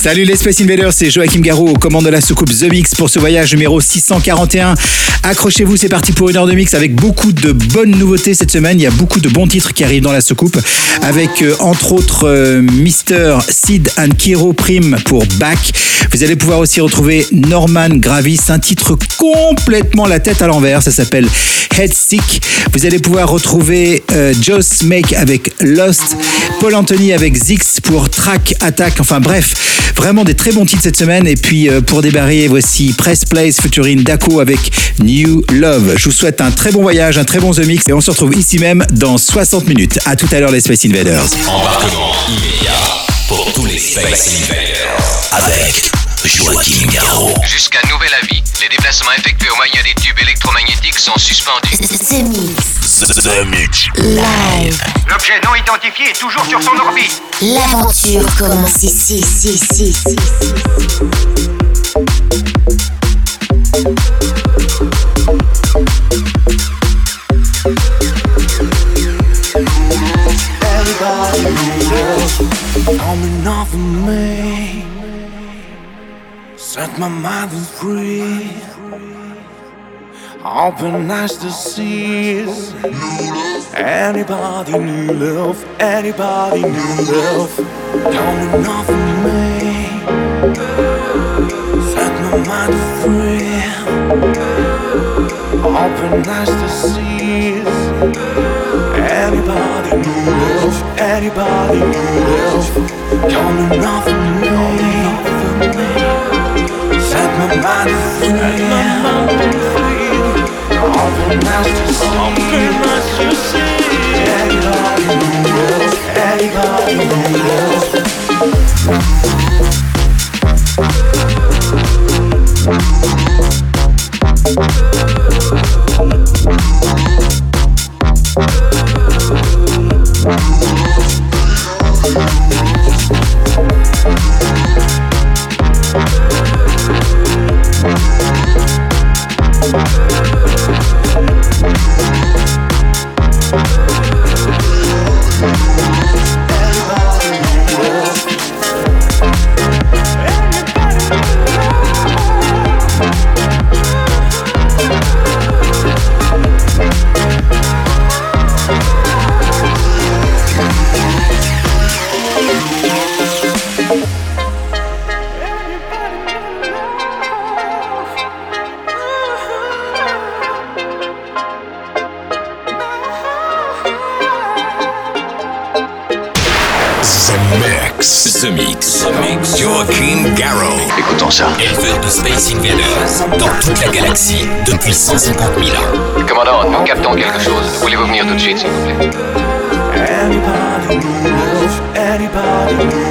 Salut les Space Invaders, c'est Joachim Garraud aux commandes de la soucoupe The Mix pour ce voyage numéro 641. Accrochez-vous, c'est parti pour une heure de mix avec beaucoup de bonnes nouveautés cette semaine. Il y a beaucoup de bons titres qui arrivent dans la soucoupe avec euh, entre autres euh, Mister Sid and Kiro Prime pour Back. Vous allez pouvoir aussi retrouver Norman Gravis, un titre complètement la tête à l'envers, ça s'appelle Head Sick. Vous allez pouvoir retrouver euh, Joss Make avec Lost, Paul Anthony avec Zix pour Track Attack. Enfin bref, vraiment des très bons titres cette semaine. Et puis euh, pour débarrer, voici Press Place featuring Daco avec New Love. Je vous souhaite un très bon voyage, un très bon The Mix et on se retrouve ici même dans 60 minutes. À tout à l'heure les Space Invaders. Embarquement immédiat pour tous les Space Invaders. Avec Joachim Garraud. Jusqu'à nouvel avis, les déplacements effectués au moyen des tubes électromagnétiques sont suspendus. The Mix. The, the Mix. Live. L'objet non identifié est toujours sur son orbite. L'aventure commence ici, ici, ici, ici. coming off of me. Set my mind free. Open eyes to see. Anybody new love? Anybody new love? Coming off of me. Set my mind free. Open eyes to see. Anybody new love? Anybody new love? Coming off of me. Set my mind free. Open eyes to see. Anybody new love? Anybody new love? The love?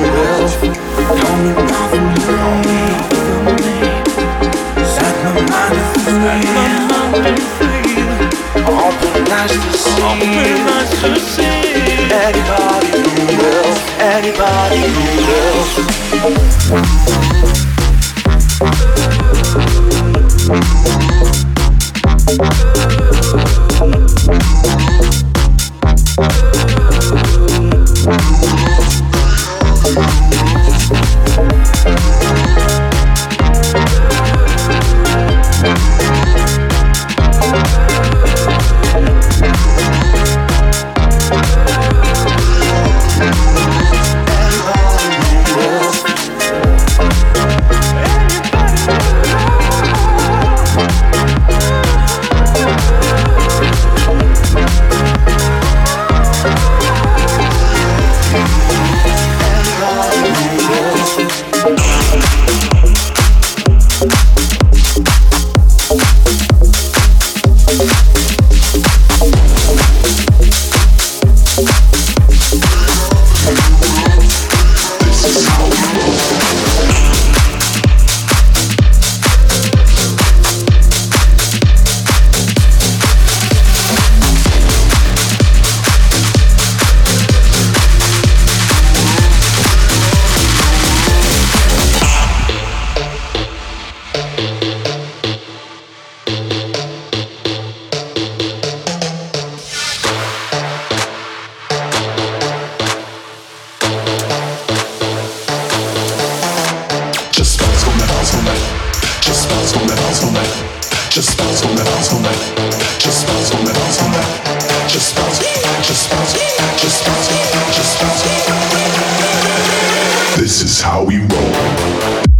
Just bounce on bounce on. Just bounce on bounce on. Just bounce, just bounce, just bounce, just bounce. This is how we roll.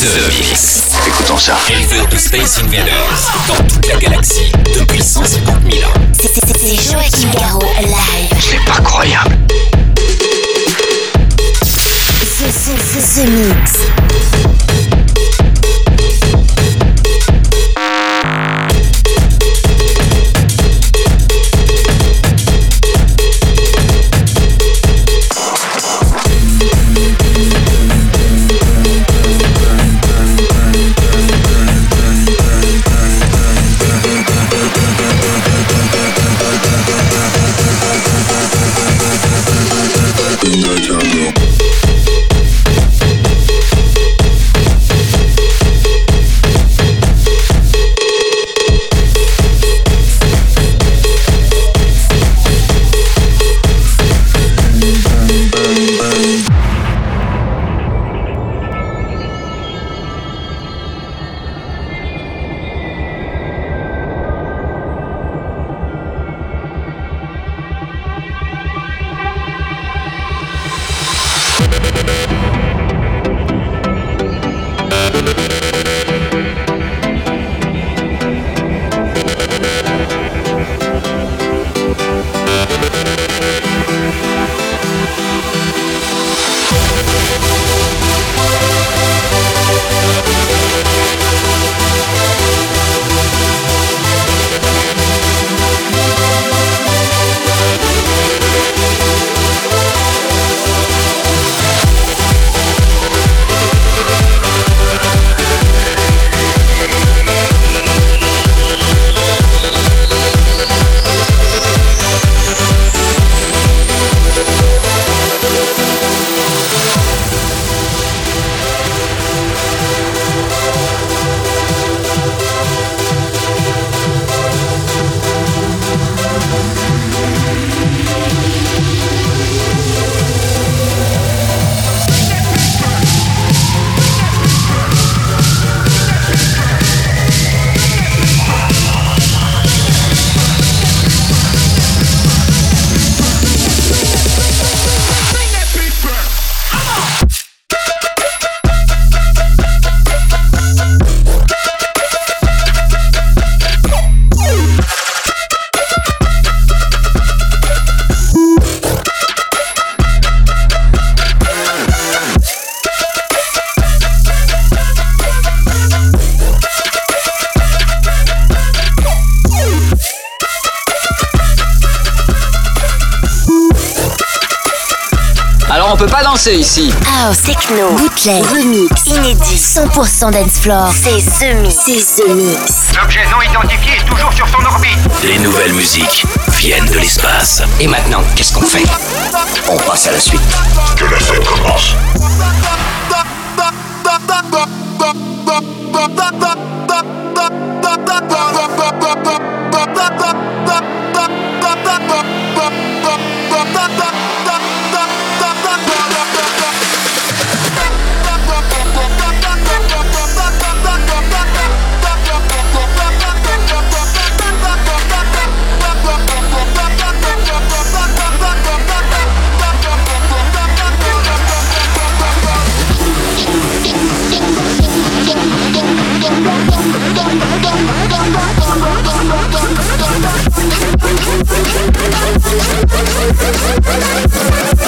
The Mix. Écoutons ça. Éleveur de Space Invaders dans toute la galaxie depuis 150 000 ans. C'est- Joachim Garraud live. C'est pas croyable. The, the, the, the Mix. on peut pas danser ici. House, techno, bootleg, remix, inédit, 100% dancefloor. C'est The Mix. C'est The Mix. L'objet non identifié est toujours sur son orbite. Les nouvelles musiques viennent de l'espace. Et maintenant, qu'est-ce qu'on fait? On passe à la suite. Que la fête commence. Thank you.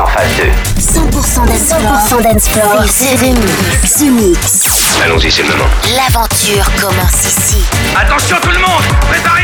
En phase 2. 100% dance floor. 100% dance floor. C'est The Mix. Allons-y, c'est le moment. L'aventure commence ici. Attention tout le monde Préparez-vous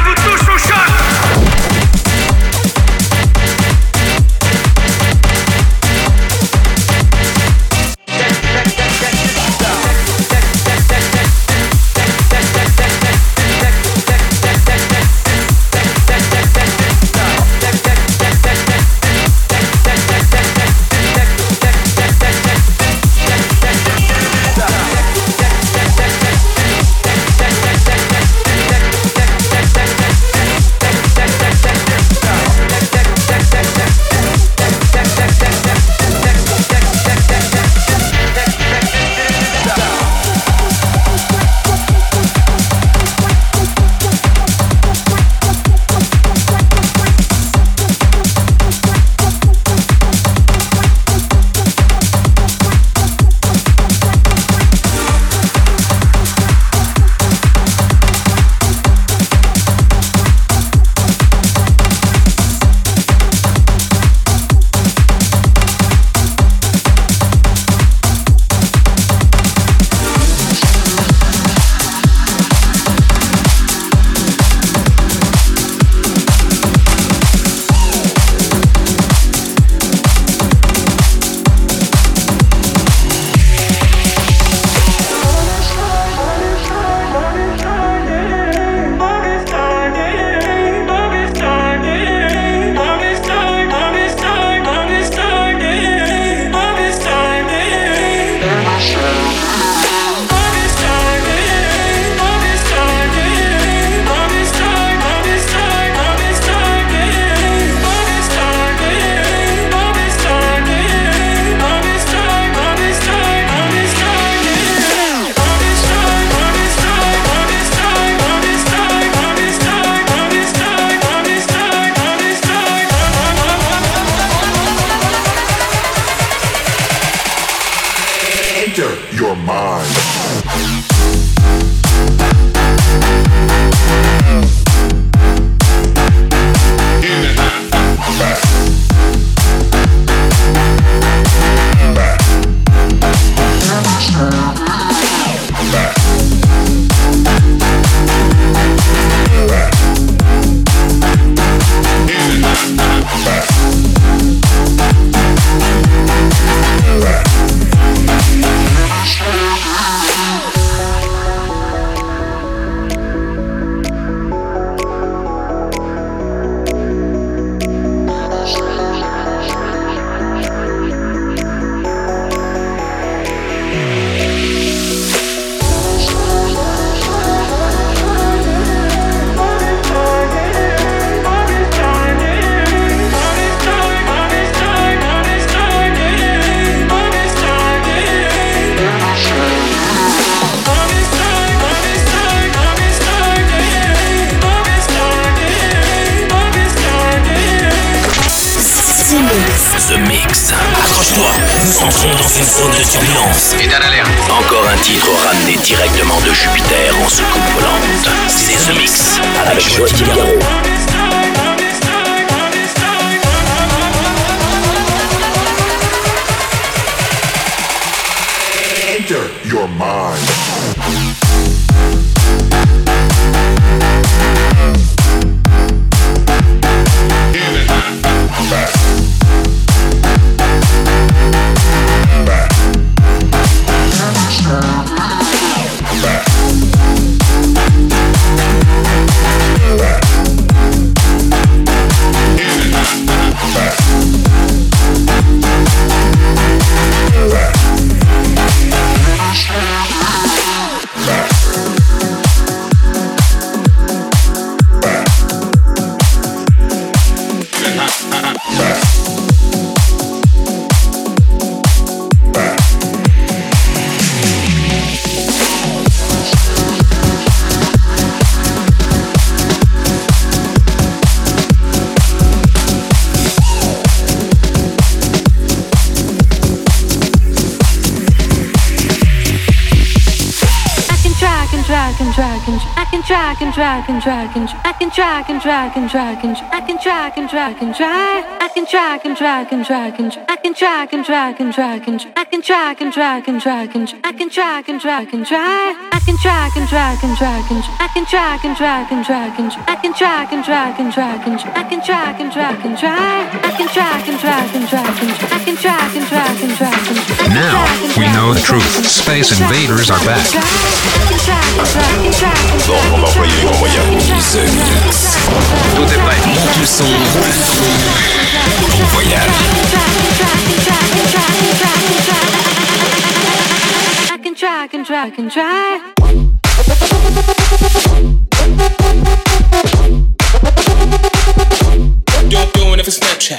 une zone de turbulence. Et alerte. Encore un titre ramené directement de Jupiter en soucoupe volante. C'est The Mix avec, avec Joachim Garraud. Enter your mind. drag and drag and drag can drag and drag and drag and I can drag and drag and drag I can drag and drag and drag and I can drag and drag and drag and I can drag and drag and drag and I can drag and drag and drag I can drag and drag and drag and I can drag and drag and drag and I can drag and drag and drag and I can drag and drag and drag I can drag and drag and drag and I can drag and drag and drag and Now we know the truth. Space invaders are back. Tout est prêt. Monte le son. I can try, can try, can try. It for Snapchat.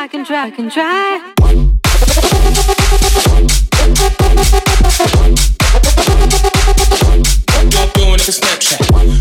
try, I can try, can try. What you doing at the Snapchat?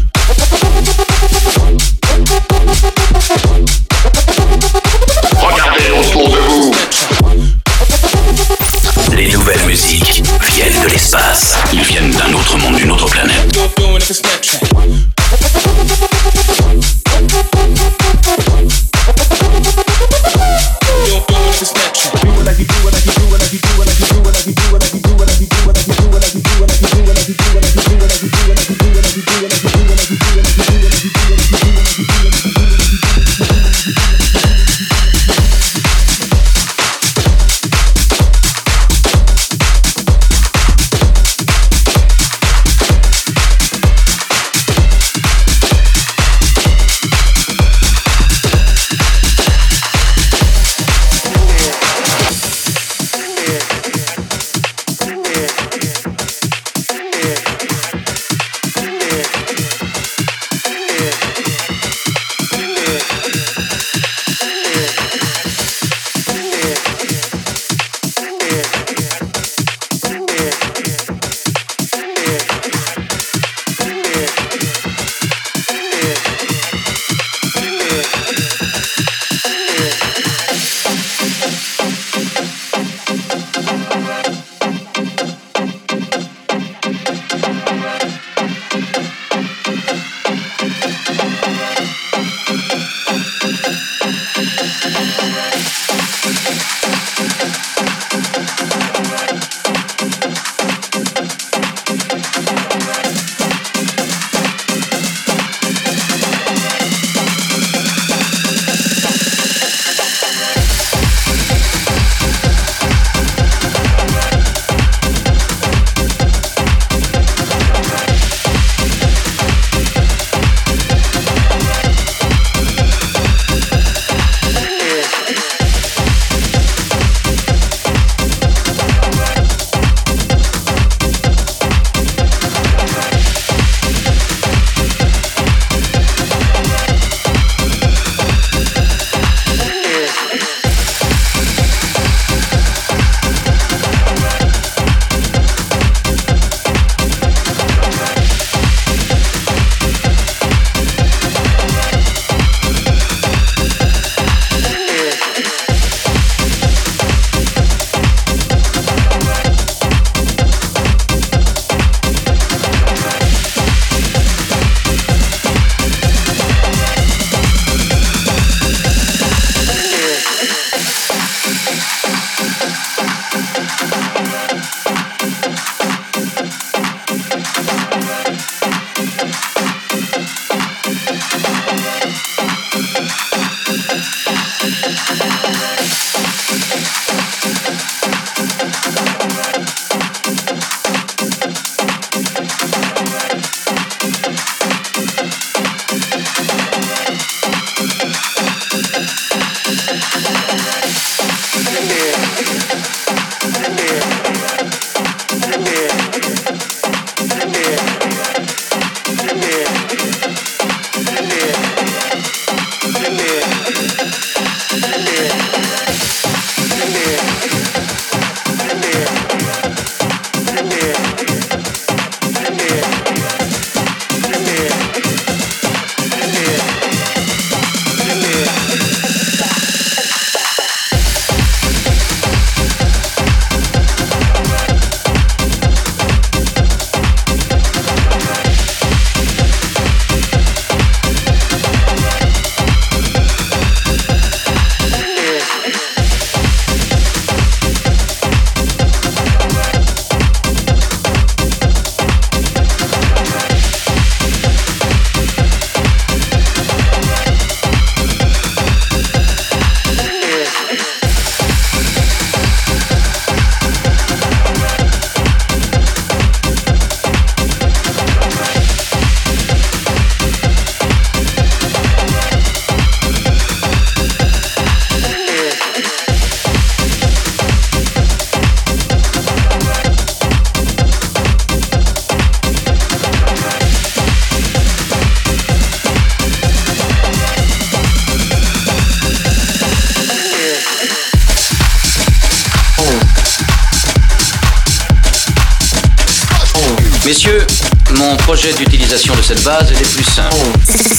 D'utilisation de cette base est des plus simple.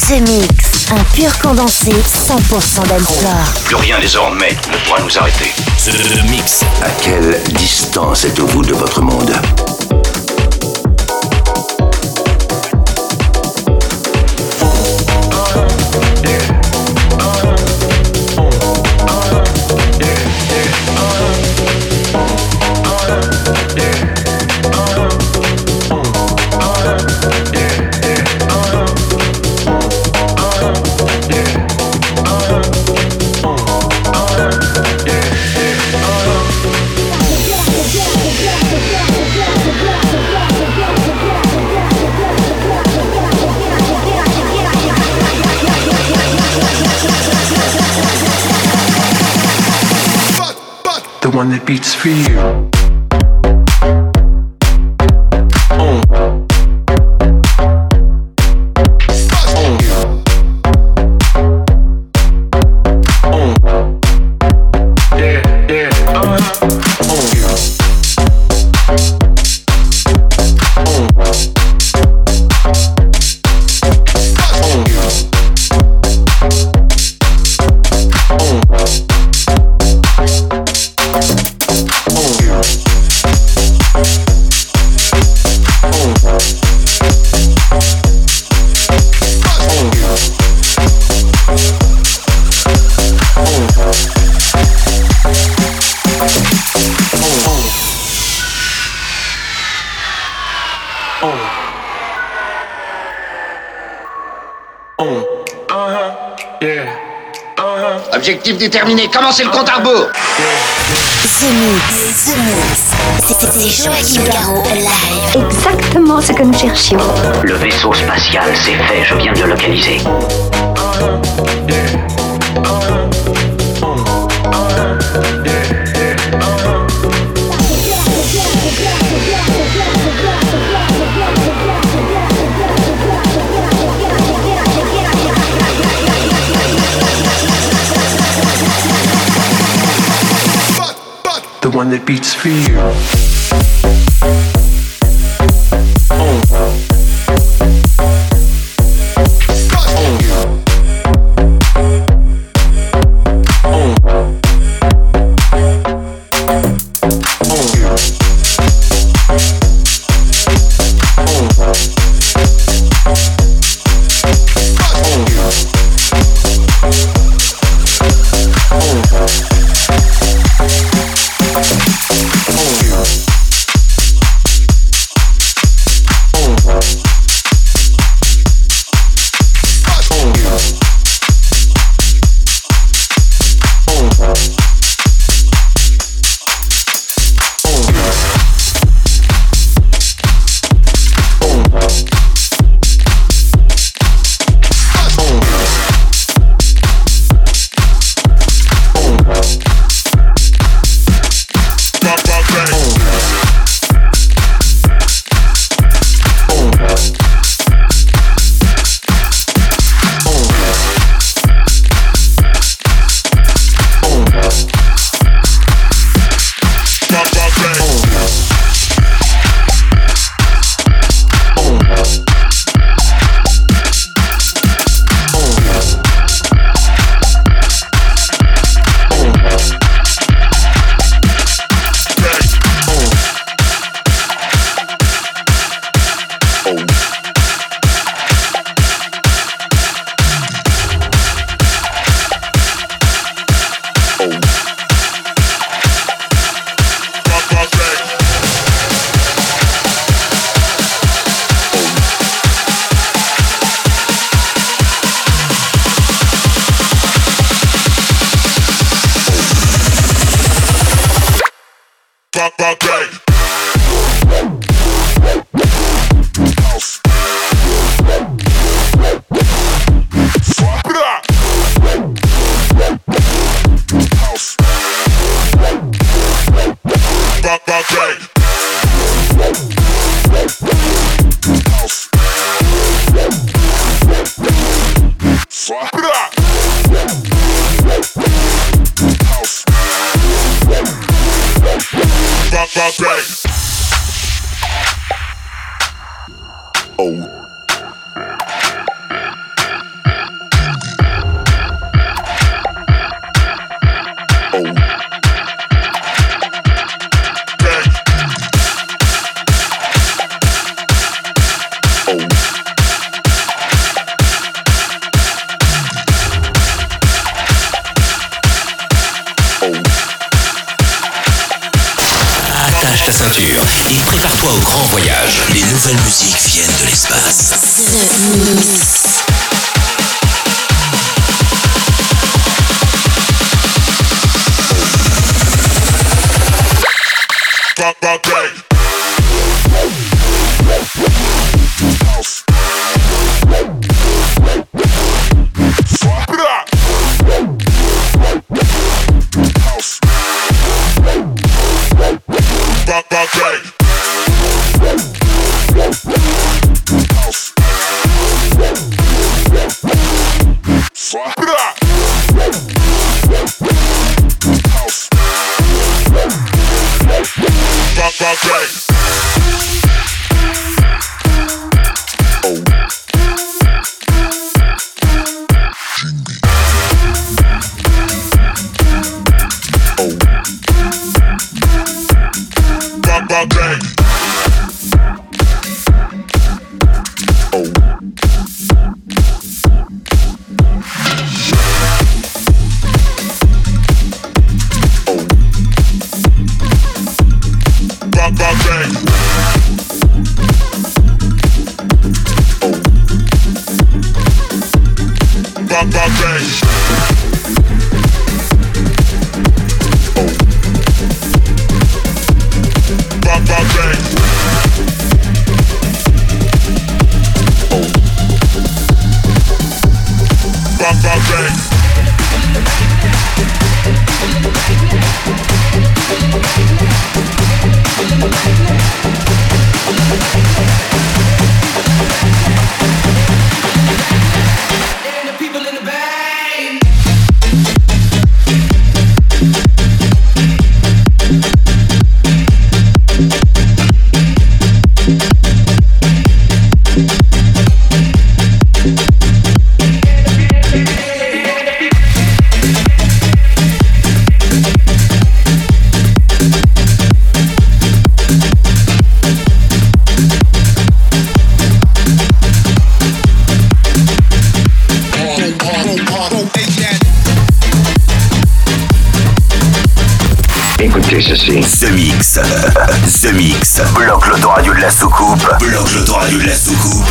The Mix, un pur condensé 100% dancefloor. Plus rien désormais ne pourra nous arrêter. The Mix. À quelle distance êtes-vous de votre monde? For you. Objectif déterminé, commencez le compte à rebours? The Mix, The Mix. C'était Joachim Garraud live. Exactement ce que nous cherchions. Le vaisseau spatial, c'est fait, je viens de le localiser. The one that beats for you.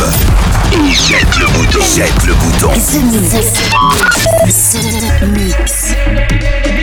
Et jette le bouton. Jette le bouton. The Mix. The Mix.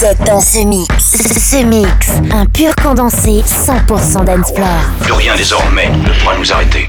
C'est dans ce mix. Ce mix, un pur condensé 100% d'Ensplore. Plus rien désormais ne pourra nous arrêter.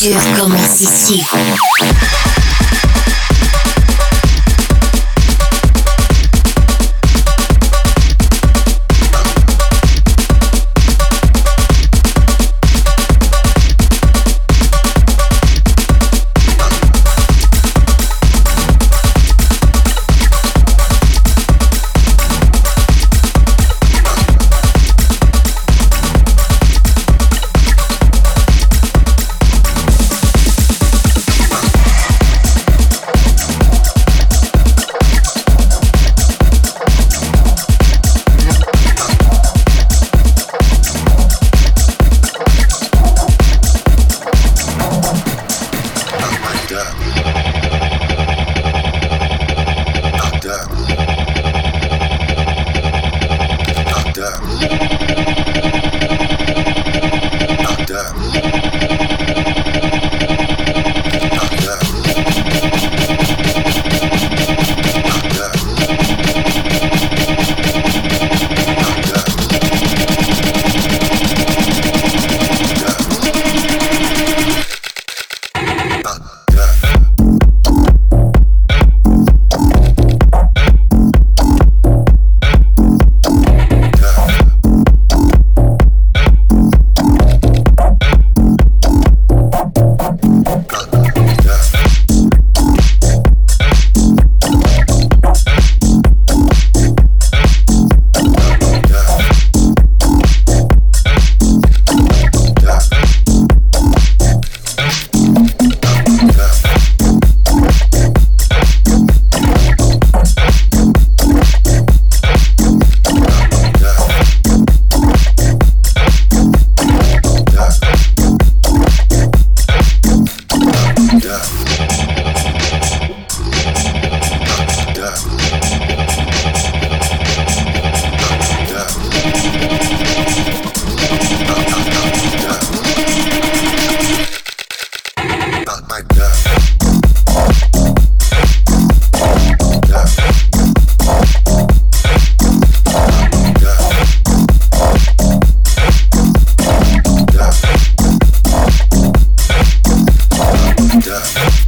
L'aventure commence ici. The time.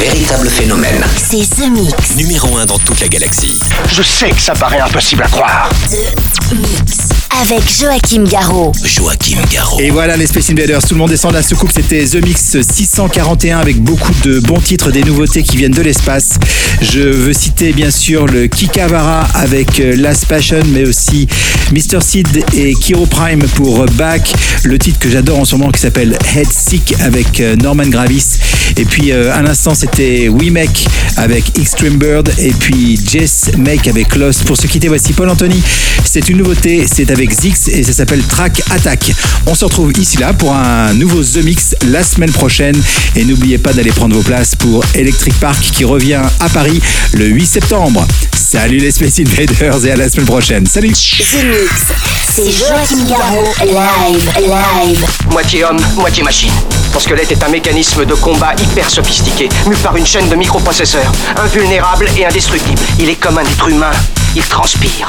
Véritable phénomène. C'est The Mix. Numéro 1 dans toute la galaxie. Je sais que ça paraît impossible à croire. The Mix. Avec Joachim Garraud. Joachim Garraud. Et voilà les Space Invaders, tout le monde descend de la soucoupe, c'était The Mix 641 avec beaucoup de bons titres, des nouveautés qui viennent de l'espace. Je veux citer bien sûr le Kikavara avec euh, Last Passion, mais aussi Mr. Seed et Kiro Prime pour Back, le titre que j'adore en ce moment qui s'appelle Head Sick avec euh, Norman Gravis. Et puis euh, à l'instant c'était We Make avec Extreme Bird et puis Jess Make avec Lost. Pour se quitter, voici Paul Anthony. C'est une nouveauté, c'est avec Zix et ça s'appelle Track Attack. On se retrouve ici là pour un nouveau The Mix la semaine prochaine. Et n'oubliez pas d'aller prendre vos places pour Electric Park qui revient à Paris le 8 septembre. Salut les Space Invaders et à la semaine prochaine. Salut The Mix. C'est Joachim Garraud. Live, live. Moitié homme, moitié machine. Ton squelette est un mécanisme de combat hyper sophistiqué, mu par une chaîne de microprocesseurs, invulnérable et indestructible. Il est comme un être humain, il transpire.